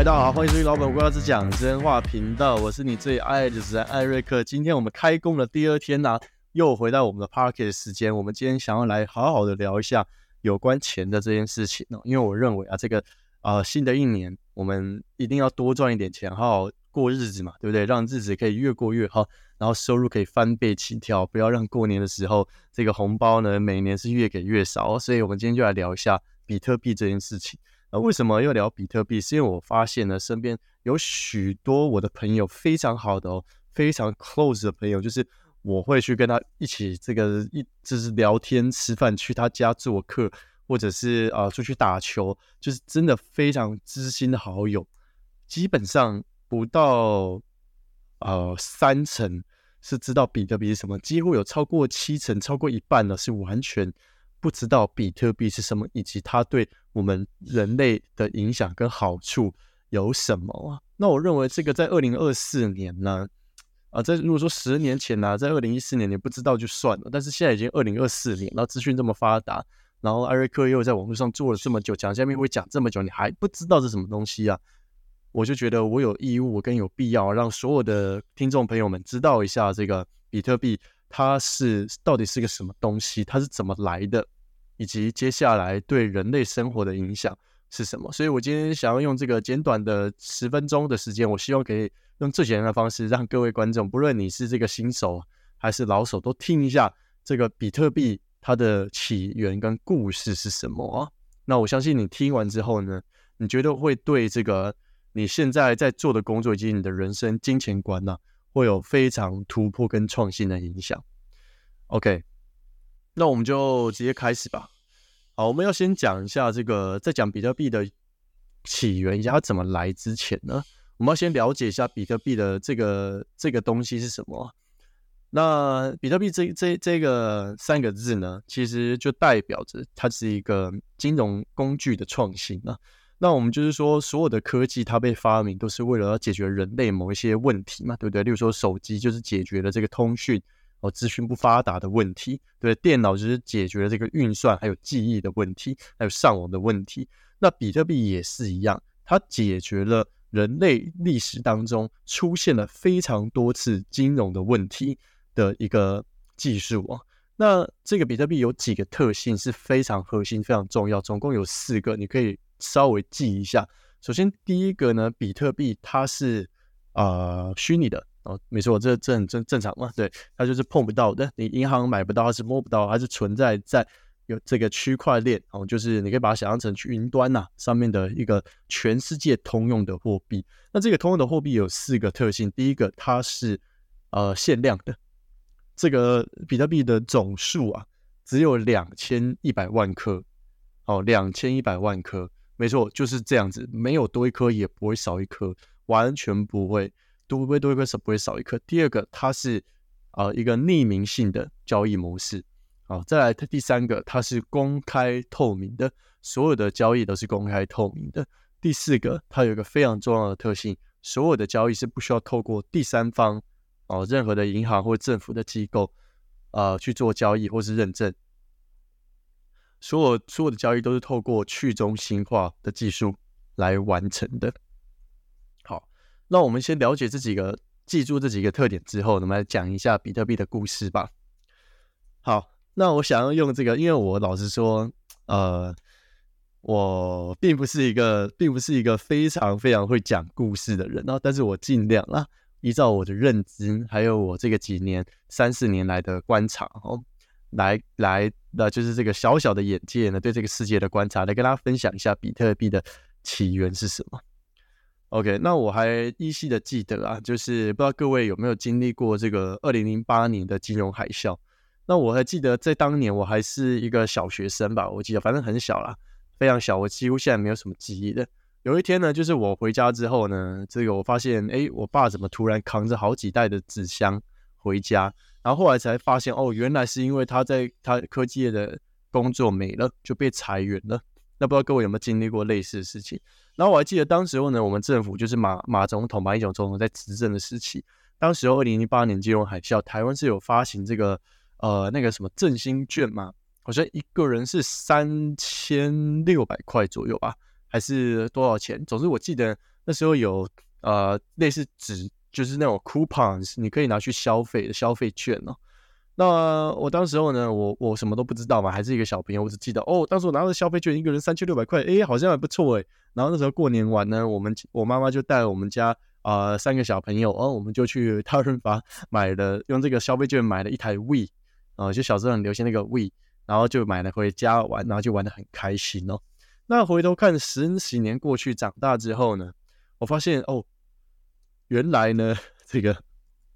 大家好，欢迎收听老本不要只讲真话频道，我是你最爱的主持人艾瑞克。今天我们开工的第二天呢、又回到我们的 Parket 时间。我们今天想要来好好的聊一下有关钱的这件事情哦，因为我认为啊，这个呃新的一年我们一定要多赚一点钱，好好过日子嘛，对不对？让日子可以越过越好，然后收入可以翻倍起跳，不要让过年的时候这个红包呢每年是越给越少。所以我们今天就来聊一下比特币这件事情。那为什么要聊比特币？是因为我发现呢，身边有许多我的朋友非常好的哦，非常 close 的朋友，就是我会去跟他一起这个一就是聊天、吃饭，去他家做客，或者是啊、出去打球，就是真的非常知心的好友。基本上不到呃三成是知道比特币是什么，几乎有超过七成，超过一半呢是完全不知道比特币是什么，以及它对我们人类的影响跟好处有什么啊？那我认为这个在二零二四年呢，啊，在如果说十年前呢、在二零一四年你不知道就算了，但是现在已经二零二四年，然后资讯这么发达，然后艾瑞克又在网络上做了这么久，讲下面会讲这么久，你还不知道是什么东西啊？我就觉得我有义务跟有必要让所有的听众朋友们知道一下这个比特币它是到底是个什么东西，它是怎么来的，以及接下来对人类生活的影响是什么。所以我今天想要用这个简短的十分钟的时间，我希望可以用最简单的方式，让各位观众，不论你是这个新手还是老手，都听一下这个比特币它的起源跟故事是什么啊。那我相信你听完之后呢，你觉得会对这个你现在在做的工作以及你的人生金钱观呢、会有非常突破跟创新的影响。OK，那我们就直接开始吧。好，我们要先讲一下这个，在讲比特币的起源以及它怎么来之前呢，我们要先了解一下比特币的这个这个东西是什么。那比特币这这这个三个字呢，其实就代表着它是一个金融工具的创新啊。那我们就是说，所有的科技它被发明都是为了要解决人类某一些问题嘛，对不对？例如说手机就是解决了这个通讯哦资讯不发达的问题，对，电脑就是解决了这个运算还有记忆的问题，还有上网的问题。那比特币也是一样，它解决了人类历史当中出现了非常多次金融的问题的一个技术啊。那这个比特币有几个特性是非常核心、非常重要，总共有四个，你可以稍微记一下。首先，第一个呢，比特币它是呃虚拟的哦，没错，这这很正正常嘛，对，它就是碰不到的，你银行买不到，它是摸不到，它是存在在有这个区块链哦，就是你可以把它想象成去云端呐、上面的一个全世界通用的货币。那这个通用的货币有四个特性，第一个它是呃限量的，这个比特币的总数啊只有两千一百万颗，哦，两千一百万颗，没错，就是这样子，没有多一颗也不会少一颗，完全不会多不会多一颗是不会少一颗。第二个，它是呃一个匿名性的交易模式，好、再来第三个，它是公开透明的，所有的交易都是公开透明的。第四个，它有一个非常重要的特性，所有的交易是不需要透过第三方哦，任何的银行或政府的机构呃去做交易或是认证，所有所有的交易都是透过去中心化的技术来完成的。那我们先了解这几个，记住这几个特点之后，我们来讲一下比特币的故事吧。好，那我想要用这个，因为我老实说，呃，我并不是一个，并不是一个非常非常会讲故事的人啊，但是我尽量啊，依照我的认知，还有我这个几年三四年来的观察哦，来来，那就是这个小小的眼界呢，对这个世界的观察，来跟大家分享一下比特币的起源是什么。OK，那我还依稀的记得啊，就是不知道各位有没有经历过这个二零零八年的金融海啸。那我还记得在当年我还是一个小学生吧，我记得反正很小啦，非常小，我几乎现在没有什么记忆的。有一天呢，就是我回家之后呢，这个我发现，诶，我爸怎么突然扛着好几袋的纸箱回家？然后后来才发现，哦，原来是因为他在他科技业的工作没了，就被裁员了。那不知道各位有没有经历过类似的事情？然后我还记得当时候呢，我们政府就是马马总统、马英九总统在执政的时期，当时候二零零八年金融海啸，台湾是有发行这个呃那个什么振兴券嘛，好像一个人是三千六百块左右吧，还是多少钱？总之我记得那时候有呃类似纸，就是那种 coupons，你可以拿去消费的消费券哦。那我当时候呢，我我什么都不知道嘛，还是一个小朋友，我只记得哦，当时我拿着消费券，一个人三千六百块，诶，好像还不错诶。然后那时候过年玩呢，我们我妈妈就带我们家啊三个小朋友，哦，我们就去大润发买了，用这个消费券买了一台 We，啊，就小时候很流行那个 We，然后就买了回家玩，然后就玩的很开心哦。那回头看十几年过去，长大之后呢，我发现哦，原来呢，这个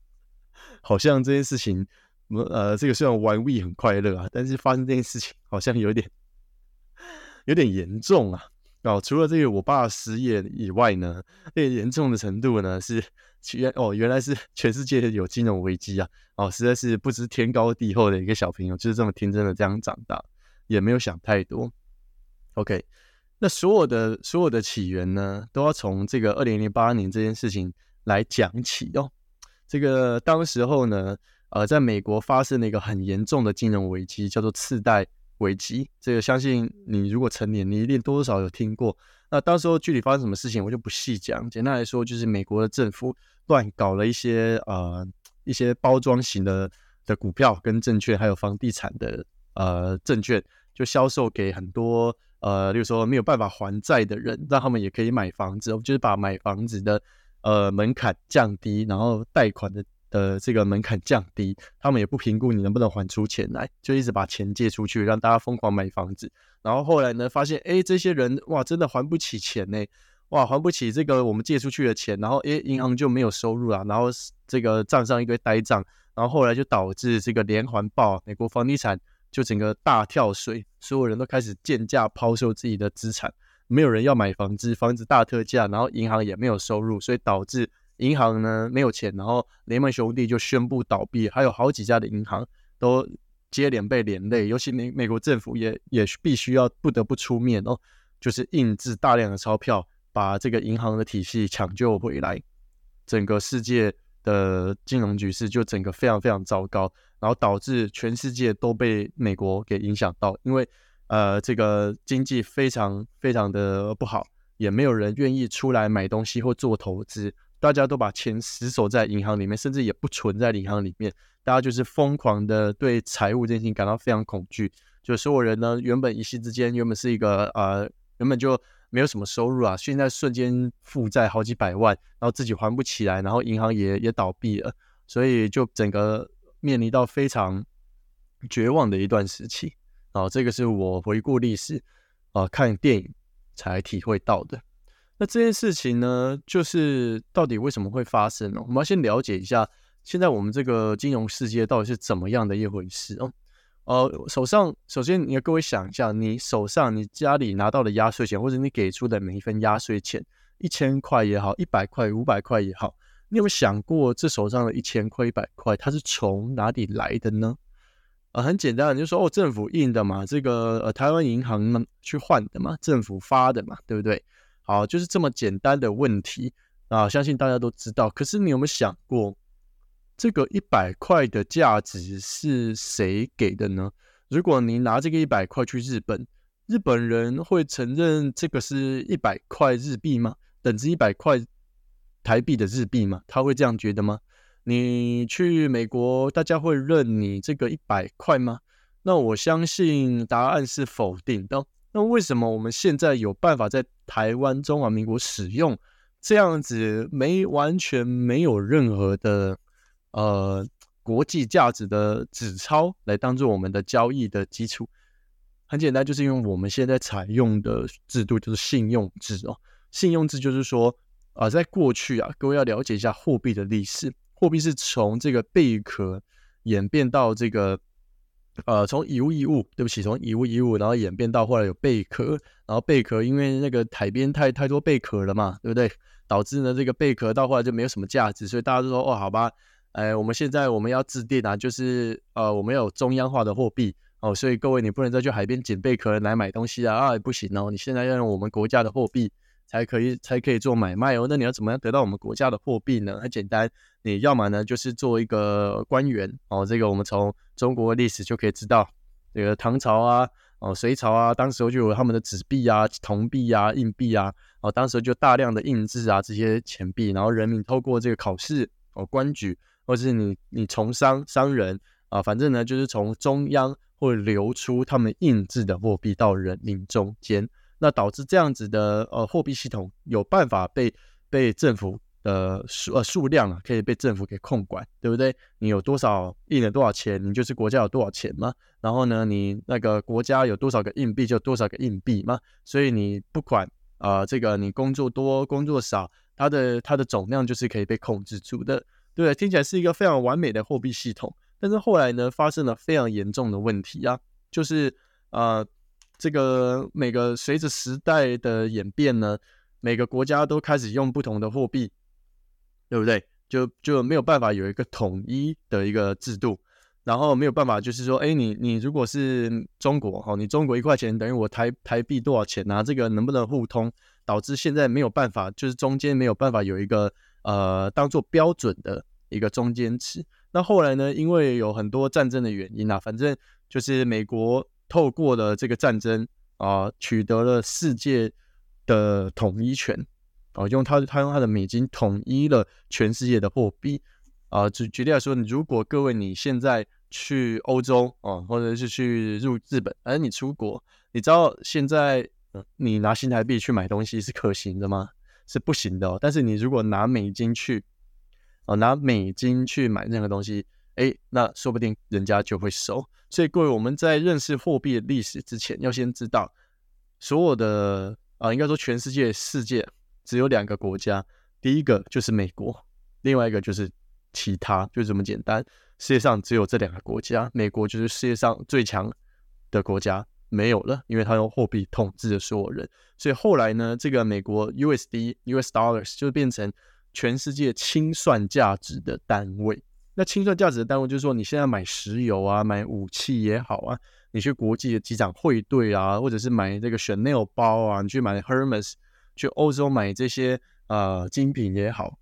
好像这件事情，呃，这个虽然玩 We 很快乐啊，但是发生这件事情好像有点 有点严重啊。哦，除了这个我爸失业以外呢，最严重的程度呢是原哦，原来是全世界有金融危机啊！哦，实在是不知天高地厚的一个小朋友，就是这么天真的这样长大，也没有想太多。OK。那所有的所有的起源呢，都要从这个二零零八年这件事情来讲起哦。这个当时候呢，呃，在美国发生了一个很严重的金融危机，叫做次贷危机。这个相信你如果成年，你一定多少有听过。那当时候具体发生什么事情，我就不细讲。简单来说，就是美国的政府乱搞了一些呃一些包装型的的股票跟证券，还有房地产的呃证券，就销售给很多。呃，例如说没有办法还债的人，让他们也可以买房子，就是把买房子的呃门槛降低，然后贷款的的这个门槛降低，他们也不评估你能不能还出钱来，就一直把钱借出去，让大家疯狂买房子。然后后来呢，发现哎，这些人哇，真的还不起钱呢，哇，还不起这个我们借出去的钱，然后哎，银行就没有收入了，然后这个账上一堆呆账，然后后来就导致这个连环爆，美国房地产。就整个大跳水，所有人都开始贱价抛售自己的资产，没有人要买房子，房子大特价，然后银行也没有收入，所以导致银行呢没有钱，然后雷曼兄弟就宣布倒闭，还有好几家的银行都接连被连累，尤其美美国政府也也必须要不得不出面哦，就是印制大量的钞票，把这个银行的体系抢救回来，整个世界的金融局势就整个非常非常糟糕。然后导致全世界都被美国给影响到，因为呃这个经济非常非常的不好，也没有人愿意出来买东西或做投资，大家都把钱死守在银行里面，甚至也不存在银行里面，大家就是疯狂的对财务这件事情感到非常恐惧，就所有人呢原本一夕之间原本是一个呃原本就没有什么收入啊，现在瞬间负债好几百万，然后自己还不起来，然后银行也也倒闭了，所以就整个。面临到非常绝望的一段时期啊，这个是我回顾历史啊，看电影才体会到的。那这件事情呢，就是到底为什么会发生呢？我们要先了解一下，现在我们这个金融世界到底是怎么样的一回事哦。呃，手上首先你要各位想一下，你手上你家里拿到的压岁钱，或者你给出的每一份压岁钱，一千块也好，一百块、五百块也好。你有没有想过，这手上的一千块、一百块，它是从哪里来的呢？啊，很简单，就说哦，政府印的嘛，这个呃，台湾银行呢去换的嘛，政府发的嘛，对不对？好，就是这么简单的问题啊，相信大家都知道。可是你有没有想过，这个一百块的价值是谁给的呢？如果你拿这个一百块去日本，日本人会承认这个是一百块日币吗？等值一百块？台币的日币吗？他会这样觉得吗？你去美国，大家会认你这个一百块吗？那我相信答案是否定的。那为什么我们现在有办法在台湾中华民国使用这样子没完全没有任何的呃国际价值的纸钞来当做我们的交易的基础？很简单，就是因为我们现在采用的制度就是信用制哦。信用制就是说。啊，在过去啊，各位要了解一下货币的历史。货币是从这个贝壳演变到这个，呃，从以物易物，对不起，从以物易物，然后演变到后来有贝壳，然后贝壳因为那个海边太太多贝壳了嘛，对不对？导致呢这个贝壳到后来就没有什么价值，所以大家都说哦，好吧，哎，我们现在我们要制定啊，就是呃，我们有中央化的货币哦，所以各位你不能再去海边捡贝壳来买东西啊，啊，不行哦，你现在要用我们国家的货币。才可以才可以做买卖哦。那你要怎么样得到我们国家的货币呢？很简单，你要么呢就是做一个官员哦。这个我们从中国历史就可以知道，这个唐朝啊，哦，隋朝啊，当时候就有他们的纸币啊、铜币啊、硬币啊，哦，当时就大量的印制啊这些钱币，然后人民透过这个考试哦、官举，或是你你从商商人啊，反正呢就是从中央会流出他们印制的货币到人民中间，那导致这样子的呃货币系统有办法被被政府。的数呃数量啊，可以被政府给控管，对不对？你有多少印了多少钱，你就是国家有多少钱嘛。然后呢，你那个国家有多少个硬币，就多少个硬币嘛。所以你不管啊，这个你工作多工作少，它的它的总量就是可以被控制住的，对听起来是一个非常完美的货币系统，但是后来呢，发生了非常严重的问题啊，就是呃，这个每个随着时代的演变呢，每个国家都开始用不同的货币。对不对？就就没有办法有一个统一的一个制度，然后没有办法，就是说，哎，你你如果是中国哈，你中国一块钱等于我台台币多少钱啊？这个能不能互通？导致现在没有办法，就是中间没有办法有一个呃当做标准的一个中间值。那后来呢？因为有很多战争的原因啊，反正就是美国透过了这个战争啊，取得了世界的统一权。啊，用他他用他的美金统一了全世界的货币啊。举举例来说，如果各位你现在去欧洲啊，或者是去入日本，而你出国，你知道现在你拿新台币去买东西是可行的吗？是不行的。哦。但是你如果拿美金去哦，拿美金去买任何东西，哎，那说不定人家就会收。所以各位，我们在认识货币的历史之前，要先知道所有的啊，应该说全世界世界。只有两个国家，第一个就是美国，另外一个就是其他，就这么简单。世界上只有这两个国家，美国就是世界上最强的国家，没有了，因为它用货币统治着所有人。所以后来呢，这个美国 USD US Dollars 就变成全世界清算价值的单位。那清算价值的单位就是说，你现在买石油啊，买武器也好啊，你去国际的机场汇兑啊，或者是买这个 Chanel 包啊，你去买 Hermes。去欧洲买这些呃精品也好，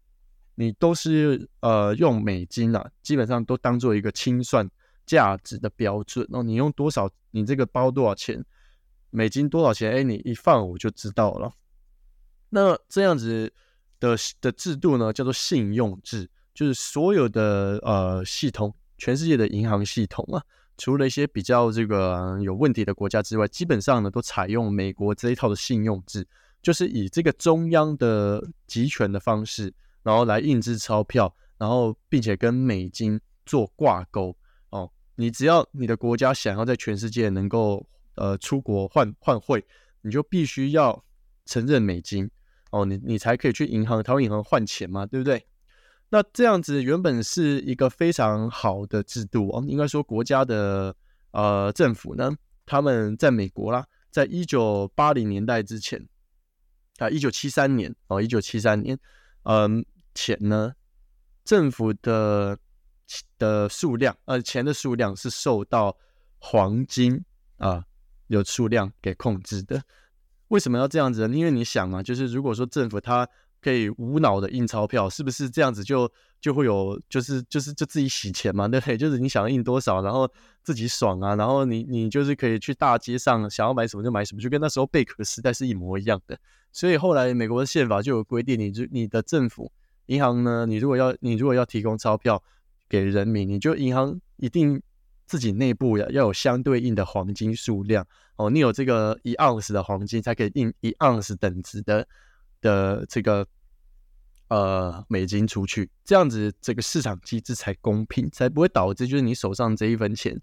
你都是呃用美金啊，基本上都当做一个清算价值的标准。哦，你用多少，你这个包多少钱，美金多少钱？哎，你一放我就知道了。那这样子的的制度呢，叫做信用制，就是所有的呃系统，全世界的银行系统啊，除了一些比较这个有问题的国家之外，基本上呢都采用美国这一套的信用制。就是以这个中央的集权的方式，然后来印制钞票，然后并且跟美金做挂钩哦。你只要你的国家想要在全世界能够呃出国换换汇，你就必须要承认美金哦，你你才可以去银行、台湾银行换钱嘛，对不对？那这样子原本是一个非常好的制度哦，应该说国家的呃政府呢，他们在美国啦，在一九八零年代之前。啊，一九七三年哦，一九七三年，嗯，钱呢，政府的的数量，呃，钱的数量是受到黄金啊有数量给控制的。为什么要这样子呢？因为你想嘛，就是如果说政府它可以无脑的印钞票，是不是这样子就就会有，就是就是就自己洗钱嘛，对 不对？就是你想要印多少，然后自己爽啊，然后你你就是可以去大街上想要买什么就买什么，就跟那时候贝壳时代是一模一样的。所以后来美国的宪法就有规定，你就你的政府银行呢，你如果要你如果要提供钞票给人民，你就银行一定自己内部要要有相对应的黄金数量哦，你有这个一盎司的黄金才可以印一盎司等值的的这个呃美金出去，这样子这个市场机制才公平，才不会导致就是你手上这一分钱。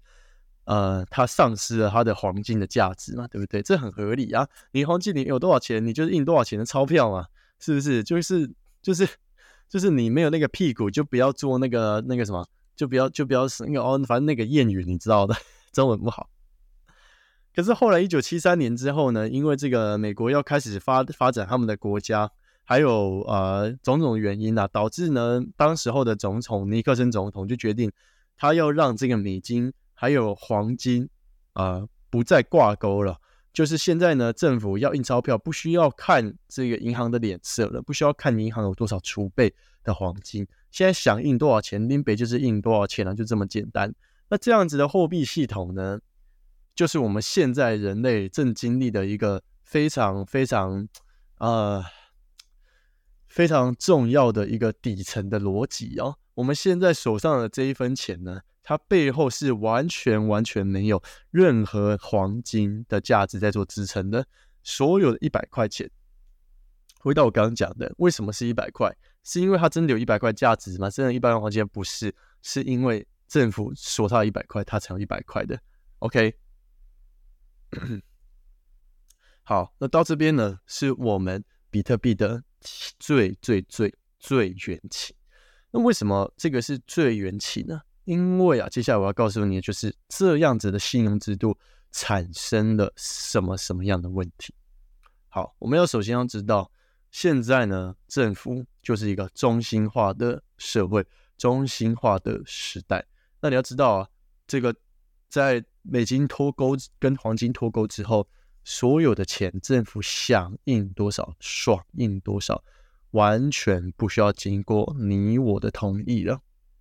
呃，它丧失了它的黄金的价值嘛，对不对？这很合理啊。你黄金你有多少钱，你就是印多少钱的钞票嘛，是不是？就是就是就是你没有那个屁股，就不要做那个那个什么，就不要就不要是那个哦，反正那个谚语你知道的，中文不好。可是后来一九七三年之后呢，因为这个美国要开始发发展他们的国家，还有呃种种原因啊，导致呢，当时候的总统尼克森总统就决定，他要让这个美金。还有黄金啊，不再挂钩了。就是现在呢，政府要印钞票，不需要看这个银行的脸色了，不需要看银行有多少储备的黄金。现在想印多少钱，林北就是印多少钱了，就这么简单。那这样子的货币系统呢，就是我们现在人类正经历的一个非常非常呃非常重要的一个底层的逻辑哦。我们现在手上的这一分钱呢，它背后是完全完全没有任何黄金的价值在做支撑的。所有的一百块钱，回到我刚刚讲的，为什么是一百块？是因为它真的有一百块价值吗？真的，一百块黄金不是，是因为政府说它一百块，它才有一百块的。OK，好，那到这边呢，是我们比特币的最最最最缘起。那为什么这个是最缘起呢？因为啊，接下来我要告诉你的就是这样子的信用制度产生了什么什么样的问题。好，我们要首先要知道，现在呢，政府就是一个中心化的社会，中心化的时代。那你要知道啊，这个在美金脱钩跟黄金脱钩之后，所有的钱政府想印多少爽印多少，完全不需要经过你我的同意了。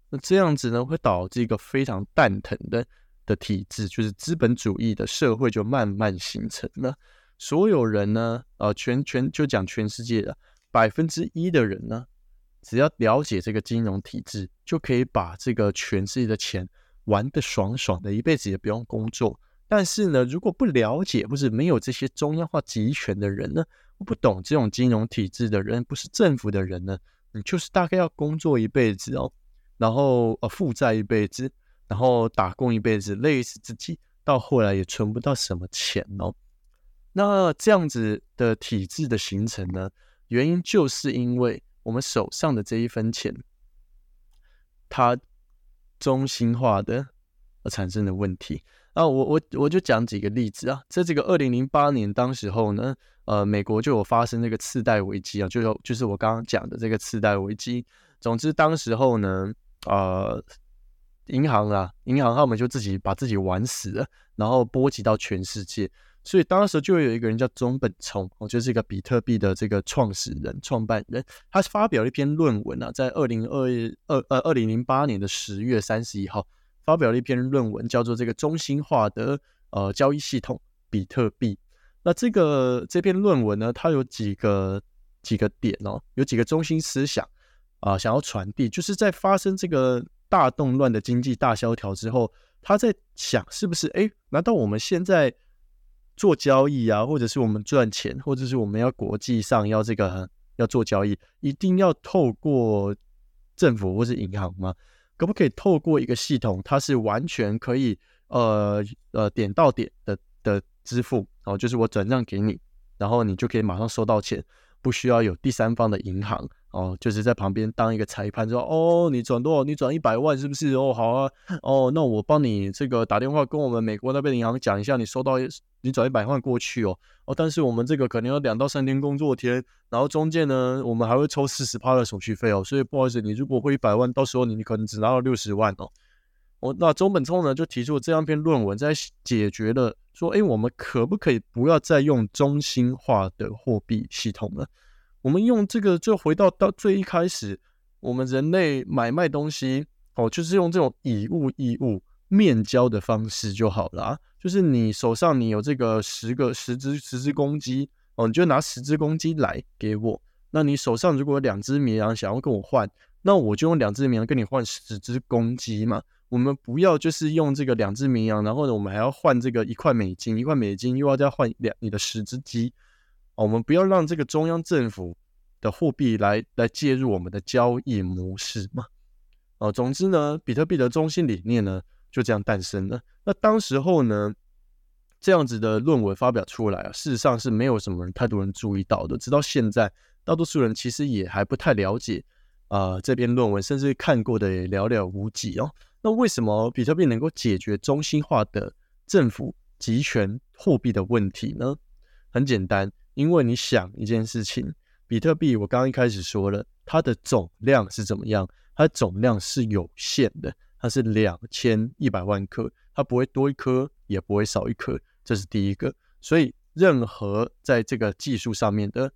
那这样子呢，会导致一个非常蛋疼的的体制，就是资本主义的社会就慢慢形成了。所有人呢，呃，全全就讲全世界的百分之一的人呢，只要了解这个金融体制，就可以把这个全世界的钱玩的爽爽的，一辈子也不用工作。但是呢，如果不了解或是没有这些中央化集权的人呢，不懂这种金融体制的人，不是政府的人呢，你就是大概要工作一辈子哦，然后呃负债一辈子，然后打工一辈子，累死自己，到后来也存不到什么钱哦。那这样子的体制的形成呢，原因就是因为我们手上的这一分钱，它中心化的而产生的问题。啊，我我我就讲几个例子啊，在这个二零零八年当时候呢，呃，美国就有发生这个次贷危机啊，就有就是我刚刚讲的这个次贷危机。总之，当时候呢，呃，银行啊，银行他们就自己把自己玩死了，然后波及到全世界。所以当时就有一个人叫中本聪，哦，就是一个比特币的这个创始人、创办人，他发表了一篇论文啊，在二零二二呃二零零八年的十月三十一号，发表了一篇论文，叫做这个中心化的呃交易系统比特币。那这个这篇论文呢，它有几个几个点哦，有几个中心思想啊，想要传递，就是在发生这个大动乱的经济大萧条之后，他在想是不是哎，难道我们现在？做交易啊，或者是我们赚钱，或者是我们要国际上要这个要做交易，一定要透过政府或是银行吗？可不可以透过一个系统，它是完全可以呃呃点到点的的支付，然哦，就是我转账给你，然后你就可以马上收到钱，不需要有第三方的银行。哦，就是在旁边当一个裁判，说哦，你转多少？你转一百万是不是？哦，好啊，哦，那我帮你这个打电话跟我们美国那边银行讲一下，你收到你转一百万过去哦，哦，但是我们这个可能要两到三天工作天，然后中间呢，我们还会抽四十趴的手续费哦，所以不好意思，你如果汇一百万，到时候你你可能只拿到六十万哦。哦，那中本聪呢就提出了这样篇论文，在解决了说，哎，我们可不可以不要再用中心化的货币系统了？我们用这个，就回到到最一开始，我们人类买卖东西哦，就是用这种以物易物、面交的方式就好了。就是你手上你有这个十个十只十只公鸡哦，你就拿十只公鸡来给我。那你手上如果有两只绵羊想要跟我换，那我就用两只绵羊跟你换十只公鸡嘛。我们不要就是用这个两只绵羊，然后呢，我们还要换这个一块美金，一块美金又要再换两你的十只鸡。我们不要让这个中央政府的货币来来介入我们的交易模式嘛？哦，总之呢，比特币的中心理念呢就这样诞生了。那当时候呢，这样子的论文发表出来啊，事实上是没有什么人太多人注意到的。直到现在，大多数人其实也还不太了解啊这篇论文，甚至看过的也寥寥无几哦。那为什么比特币能够解决中心化的政府集权货币的问题呢？很简单。因为你想一件事情，比特币我刚刚一开始说了，它的总量是怎么样？它总量是有限的，它是两千一百万颗，它不会多一颗，也不会少一颗，这是第一个。所以任何在这个技术上面的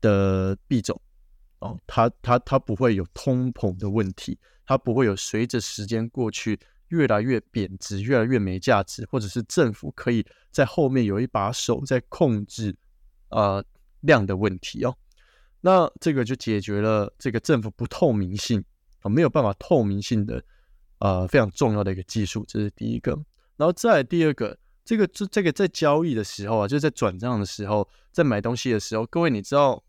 的币种哦，它它它不会有通膨的问题，它不会有随着时间过去越来越贬值，越来越没价值，或者是政府可以在后面有一把手在控制呃量的问题哦。那这个就解决了这个政府不透明性啊，没有办法透明性的呃非常重要的一个技术，这是第一个。然后再第二个，这个这这个在交易的时候啊，就是在转账的时候，在买东西的时候，各位你知道，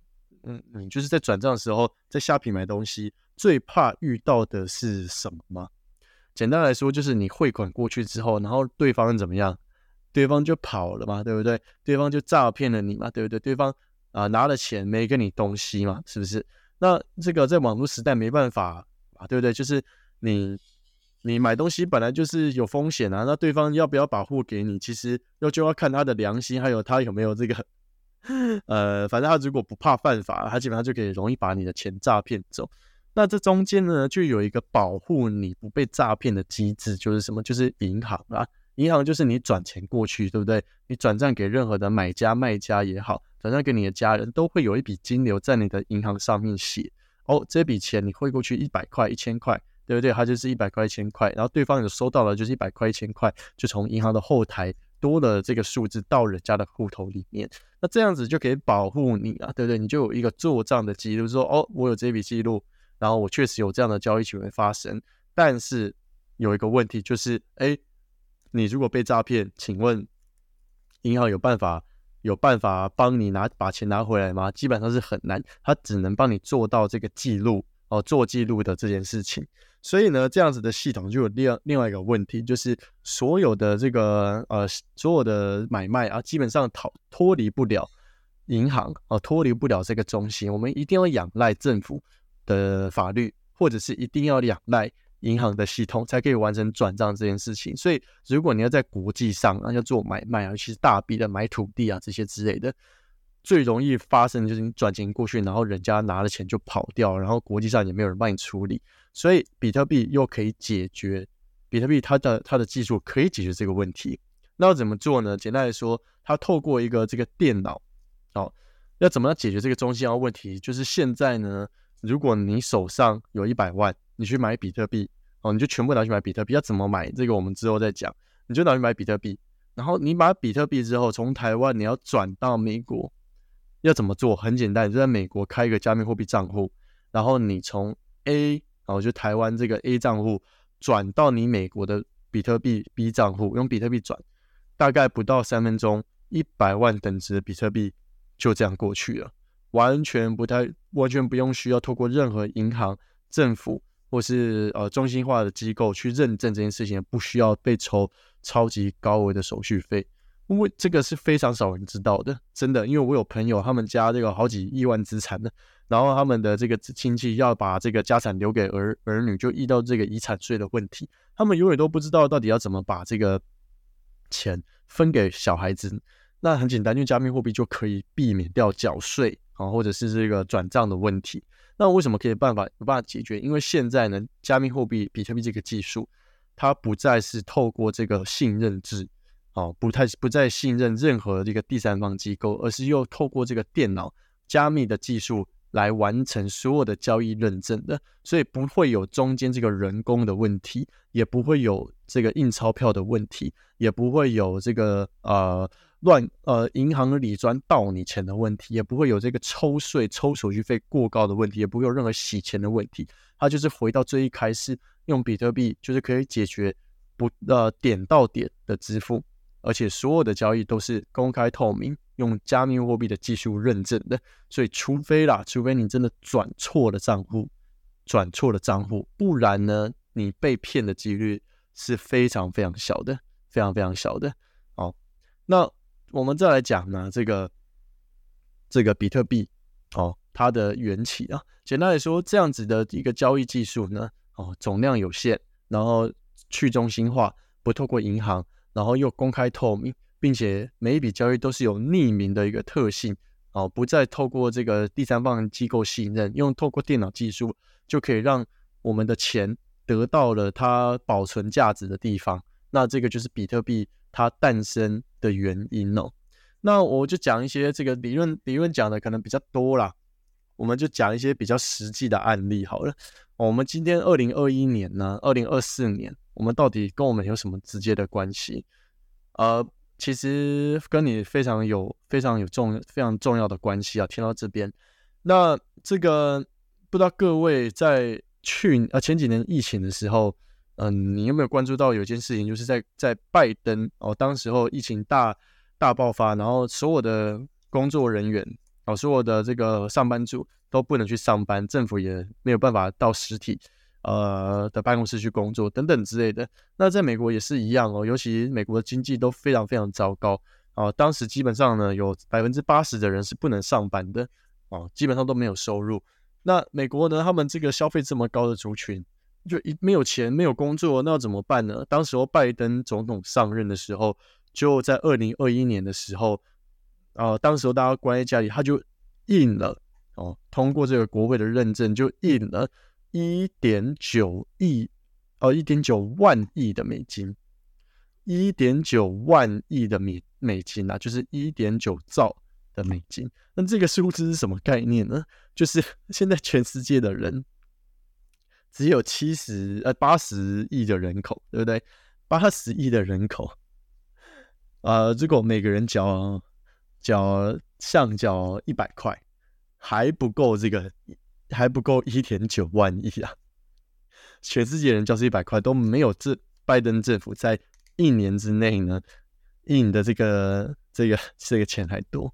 嗯，你就是在转账的时候，在虾皮买东西。最怕遇到的是什么吗？简单来说，就是你汇款过去之后，然后对方怎么样？对方就跑了嘛，对不对？对方就诈骗了你嘛，对不对？对方啊拿了钱没给你东西嘛，是不是？那这个在网络时代没办法啊，对不对？就是你你买东西本来就是有风险啊，那对方要不要把货给你，其实要就要看他的良心，还有他有没有这个呃，反正他如果不怕犯法，他基本上就可以容易把你的钱诈骗走。那这中间呢，就有一个保护你不被诈骗的机制，就是什么？就是银行啊，银行就是你转钱过去，对不对？你转账给任何的买家、卖家也好，转账给你的家人，都会有一笔金流在你的银行上面写哦，这笔钱你汇过去一百块、一千块，对不对？它就是一百块、一千块，然后对方有收到了，就是一百块、一千块，就从银行的后台多了这个数字到人家的户头里面，那这样子就可以保护你啊，对不对？你就有一个做账的记录，说哦，我有这笔记录。然后我确实有这样的交易行为发生，但是有一个问题就是，哎，你如果被诈骗，请问银行有办法有办法帮你拿把钱拿回来吗？基本上是很难，他只能帮你做到这个记录哦，做记录的这件事情。所以呢，这样子的系统就有另另外一个问题，就是所有的这个呃所有的买卖啊，基本上逃脱离不了银行啊，脱离不了这个中心，我们一定要仰赖政府。的法律，或者是一定要仰赖银行的系统才可以完成转账这件事情。所以，如果你要在国际上啊要做买卖啊，尤其是大笔的买土地啊这些之类的，最容易发生的就是你转钱过去，然后人家拿了钱就跑掉，然后国际上也没有人帮你处理。所以，比特币又可以解决，比特币它的它的技术可以解决这个问题。那要怎么做呢？简单来说，它透过一个这个电脑，哦，要怎么样解决这个中心化问题？就是现在呢。如果你手上有一百万，你去买比特币哦，你就全部拿去买比特币。要怎么买？这个我们之后再讲。你就拿去买比特币，然后你买比特币之后，从台湾你要转到美国，要怎么做？很简单，就在美国开一个加密货币账户，然后你从 A，然后就台湾这个 A 账户转到你美国的比特币 B 账户，用比特币转，大概不到三分钟，一百万等值的比特币就这样过去了。完全不太，完全不用需要透过任何银行、政府或是呃中心化的机构去认证这件事情，不需要被抽超级高额的手续费，因为这个是非常少人知道的，真的。因为我有朋友，他们家这个好几亿万资产的，然后他们的这个亲戚要把这个家产留给儿儿女，就遇到这个遗产税的问题，他们永远都不知道到底要怎么把这个钱分给小孩子。那很简单，用加密货币就可以避免掉缴税。啊，或者是这个转账的问题，那为什么可以办法有办法解决？因为现在呢，加密货币比特币这个技术，它不再是透过这个信任制，哦，不太不再信任任何这个第三方机构，而是又透过这个电脑加密的技术来完成所有的交易认证的，所以不会有中间这个人工的问题，也不会有这个印钞票的问题，也不会有这个呃。乱呃，银行里专盗你钱的问题，也不会有这个抽税、抽手续费过高的问题，也不会有任何洗钱的问题。它就是回到最一开始，用比特币就是可以解决不呃点到点的支付，而且所有的交易都是公开透明，用加密货币的技术认证的。所以，除非啦，除非你真的转错了账户，转错了账户，不然呢，你被骗的几率是非常非常小的，非常非常小的。好，那。我们再来讲呢，这个这个比特币哦，它的缘起啊，简单来说，这样子的一个交易技术呢，哦，总量有限，然后去中心化，不透过银行，然后又公开透明，并且每一笔交易都是有匿名的一个特性哦，不再透过这个第三方机构信任，用透过电脑技术就可以让我们的钱得到了它保存价值的地方，那这个就是比特币。它诞生的原因哦，那我就讲一些这个理论，理论讲的可能比较多啦，我们就讲一些比较实际的案例好了。我们今天二零二一年呢，二零二四年我们到底跟我们有什么直接的关系？呃，其实跟你非常有非常有重非常重要的关系啊。听到这边，那这个不知道各位在去呃前几年疫情的时候，嗯，你有没有关注到有件事情，就是在在拜登哦，当时候疫情大大爆发，然后所有的工作人员哦，所有的这个上班族都不能去上班，政府也没有办法到实体。呃的办公室去工作等等之类的，那在美国也是一样哦，尤其美国的经济都非常非常糟糕啊。当时基本上呢，有百分之八十的人是不能上班的哦，基本上都没有收入。那美国呢，他们这个消费这么高的族群，就一没有钱，没有工作，那要怎么办呢？当时候拜登总统上任的时候，就在二零二一年的时候，啊，当时候大家关在家里，他就印了哦，通过这个国会的认证，就印了。一点九亿哦，一点九万亿的美金，一点九万亿的美美金啊，就是一点九兆的美金。那这个数字是什么概念呢？就是 现在全世界的人只有七十呃八十亿的人口，对不对？八十亿的人口，呃，如果每个人缴缴上缴一百块，还不够这个。还不够一点九万亿啊！全世界人交是一百块都没有这拜登政府在一年之内呢印的这个这个这个钱还多。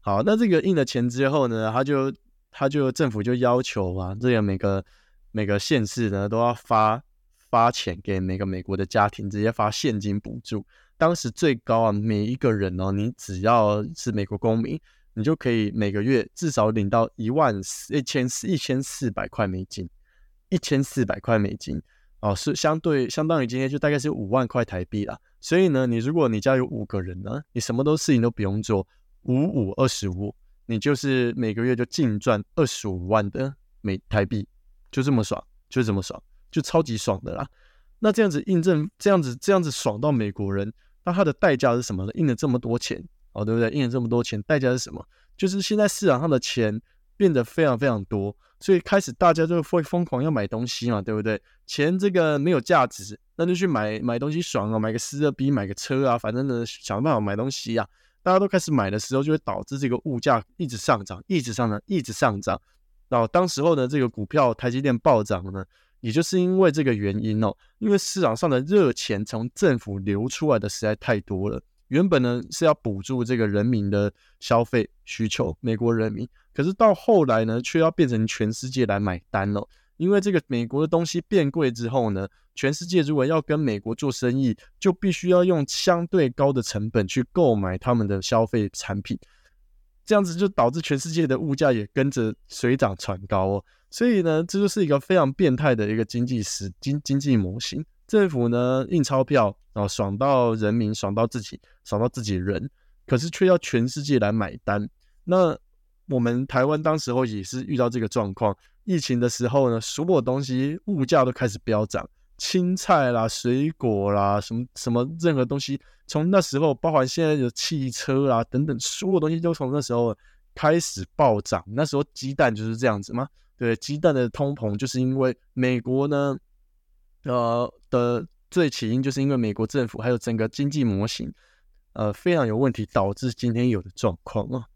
好，那这个印了钱之后呢，他就他就政府就要求啊，这个每个每个县市呢都要发发钱给每个美国的家庭，直接发现金补助。当时最高啊，每一个人哦，你只要是美国公民。你就可以每个月至少领到一万四一千四一千四百块美金，一千四百块美金哦，是相对相当于今天就大概是五万块台币啦。所以呢，你如果你家有五个人呢，你什么都事情都不用做，五五二十五，你就是每个月就净赚二十五万的美台币，就这么爽，就这么爽，就超级爽的啦。那这样子印证，这样子这样子爽到美国人，那他的代价是什么呢？印了这么多钱。哦，对不对？印了这么多钱，代价是什么？就是现在市场上的钱变得非常非常多，所以开始大家就会疯狂要买东西嘛，对不对？钱这个没有价值，那就去买买东西爽啊，买个四二 B，买个车啊，反正呢想办法买东西呀。大家都开始买的时候，就会导致这个物价一直上涨，一直上涨，一直上涨。然后当时候呢，这个股票台积电暴涨呢，也就是因为这个原因哦，因为市场上的热钱从政府流出来的实在太多了。原本呢是要补助这个人民的消费需求，美国人民，可是到后来呢，却要变成全世界来买单了。因为这个美国的东西变贵之后呢，全世界如果要跟美国做生意，就必须要用相对高的成本去购买他们的消费产品，这样子就导致全世界的物价也跟着水涨船高哦。所以呢，这就是一个非常变态的一个经济史经经济模型。政府呢印钞票然后，爽到人民，爽到自己，爽到自己人，可是却要全世界来买单。那我们台湾当时候也是遇到这个状况，疫情的时候呢，所有东西物价都开始飙涨，青菜啦、水果啦，什么什么任何东西，从那时候，包含现在的汽车啦等等，所有东西都从那时候开始暴涨。那时候鸡蛋就是这样子吗？对，鸡蛋的通膨就是因为美国呢。呃的最起因就是因为美国政府还有整个经济模型，呃非常有问题，导致今天有的状况啊。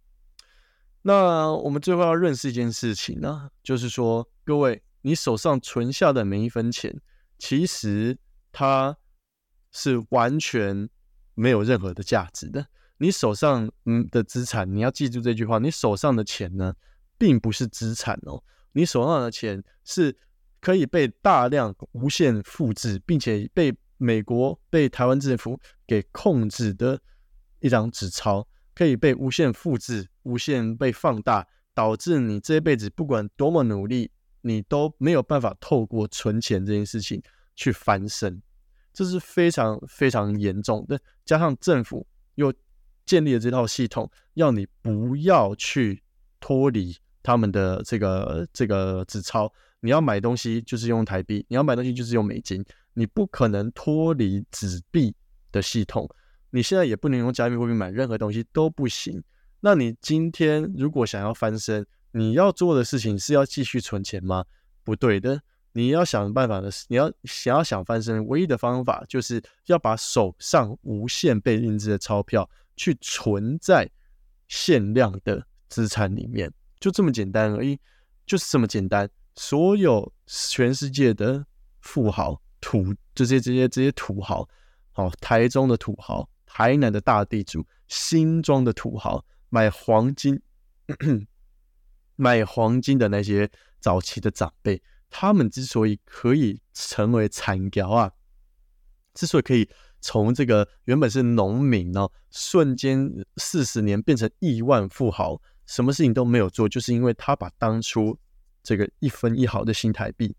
那我们最后要认识一件事情呢，就是说各位，你手上存下的每一分钱，其实它是完全没有任何的价值的。你手上嗯的资产，你要记住这句话，你手上的钱呢，并不是资产哦，你手上的钱是。可以被大量无限复制，并且被美国、被台湾政府给控制的一张纸钞，可以被无限复制、无限被放大，导致你这一辈子不管多么努力，你都没有办法透过存钱这件事情去翻身，这是非常非常严重的。加上政府又建立了这套系统，要你不要去脱离他们的这个这个纸钞。你要买东西就是用台币，你要买东西就是用美金，你不可能脱离纸币的系统。你现在也不能用加密货币买任何东西都不行。那你今天如果想要翻身，你要做的事情是要继续存钱吗？不对的，你要想办法的是，你要想要想翻身，唯一的方法就是要把手上无限被印制的钞票去存在限量的资产里面，就这么简单而已，就是这么简单。所有全世界的富豪、土这些、这些、这些土豪，好，台中的土豪、台南的大地主、新庄的土豪，买黄金、买黄金的那些早期的长辈。他们之所以可以成为产教啊，之所以可以从这个原本是农民呢，瞬间四十年变成亿万富豪，什么事情都没有做，就是因为他把当初这个一分一毫的新台币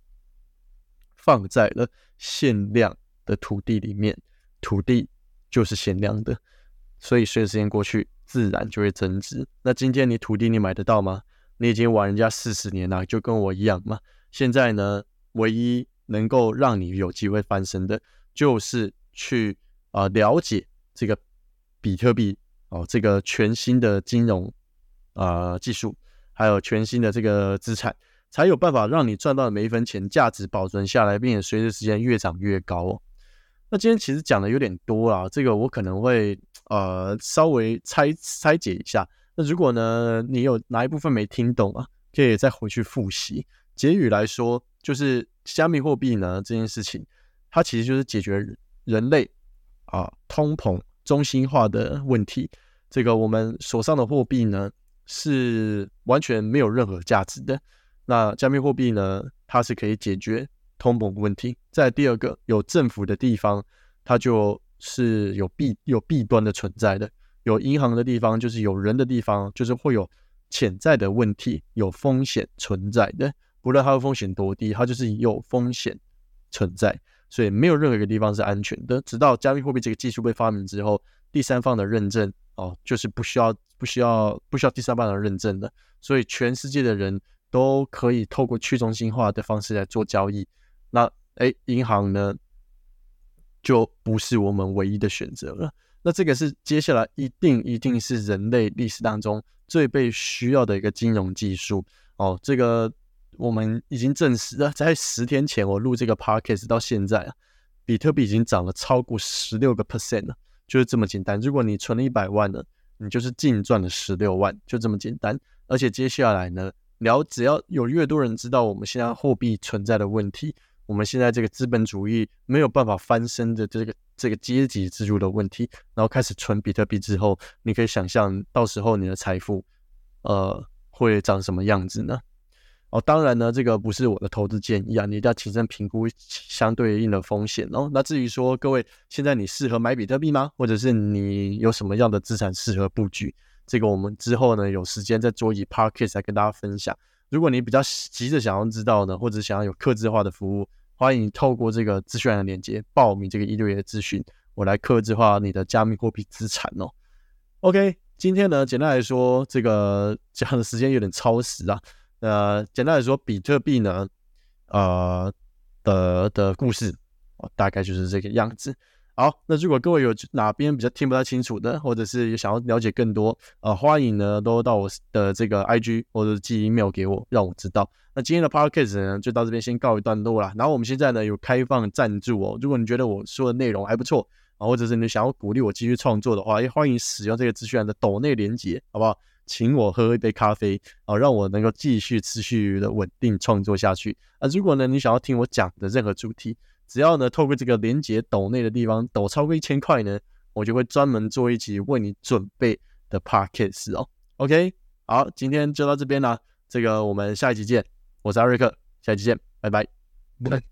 放在了限量的土地里面，土地就是限量的，所以随着时间过去，自然就会增值。那今天你土地你买得到吗？你已经玩人家四十年了，就跟我一样嘛。现在呢，唯一能够让你有机会翻身的，就是去啊了解这个比特币哦，这个全新的金融啊技术，还有全新的这个资产，才有办法让你赚到的每一分钱价值保存下来，并且随着时间越涨越高哦。那今天其实讲的有点多啊，这个我可能会呃稍微拆拆解一下。那如果呢你有哪一部分没听懂啊，可以再回去复习。结语来说，就是加密货币呢这件事情，它其实就是解决人类啊通膨中心化的问题。这个我们手上的货币呢是完全没有任何价值的。那加密货币呢，它是可以解决通膨问题。在第二个，有政府的地方，它就是有弊有弊端的存在的；有银行的地方，就是有人的地方，就是会有潜在的问题、有风险存在的。不论它的风险多低，它就是有风险存在，所以没有任何一个地方是安全的。直到加密货币这个技术被发明之后，第三方的认证哦，就是不需要、不需要、不需要第三方的认证的，所以全世界的人都可以透过去中心化的方式来做交易。那哎，银行呢，就不是我们唯一的选择了。那这个是接下来一定一定是人类历史当中最被需要的一个金融技术哦，这个。我们已经证实了，在十天前我录这个 podcast 到现在啊，比特币已经涨了超过十六个 percent 了，就是这么简单。如果你存了一百万呢，你就是净赚了十六万，就这么简单。而且接下来呢，聊只要有越多人知道我们现在货币存在的问题，我们现在这个资本主义没有办法翻身的这个这个阶级制度的问题，然后开始存比特币之后，你可以想象到时候你的财富，呃，会长什么样子呢？哦，当然呢，这个不是我的投资建议啊，你一定要谨慎评估相对应的风险哦。那至于说各位现在你适合买比特币吗？或者是你有什么样的资产适合布局？这个我们之后呢有时间再做一 p a r k a s 来跟大家分享。如果你比较急着想要知道呢，或者想要有客制化的服务，欢迎透过这个资讯的链接报名这个一对一的咨询，我来克制化你的加密货币资产哦。OK，今天呢简单来说，这个讲的时间有点超时啊。呃，简单来说，比特币呢，呃的的故事，大概就是这个样子。好，那如果各位有哪边比较听不太清楚的，或者是有想要了解更多，呃，欢迎呢都到我的这个 IG 或者寄 email 给我，让我知道。那今天的 podcast 呢，就到这边先告一段落了。然后我们现在呢有开放赞助哦，如果你觉得我说的内容还不错啊，或者是你想要鼓励我继续创作的话，也欢迎使用这个资讯栏的抖内连接，好不好？请我喝一杯咖啡啊，让我能够继续持续的稳定创作下去啊！如果呢你想要听我讲的任何主题，只要呢透过这个连接抖内的地方抖超过一千块呢，我就会专门做一集为你准备的 podcast 哦。OK，好，今天就到这边啦，这个我们下一集见，我是阿瑞克，下一集见，拜拜。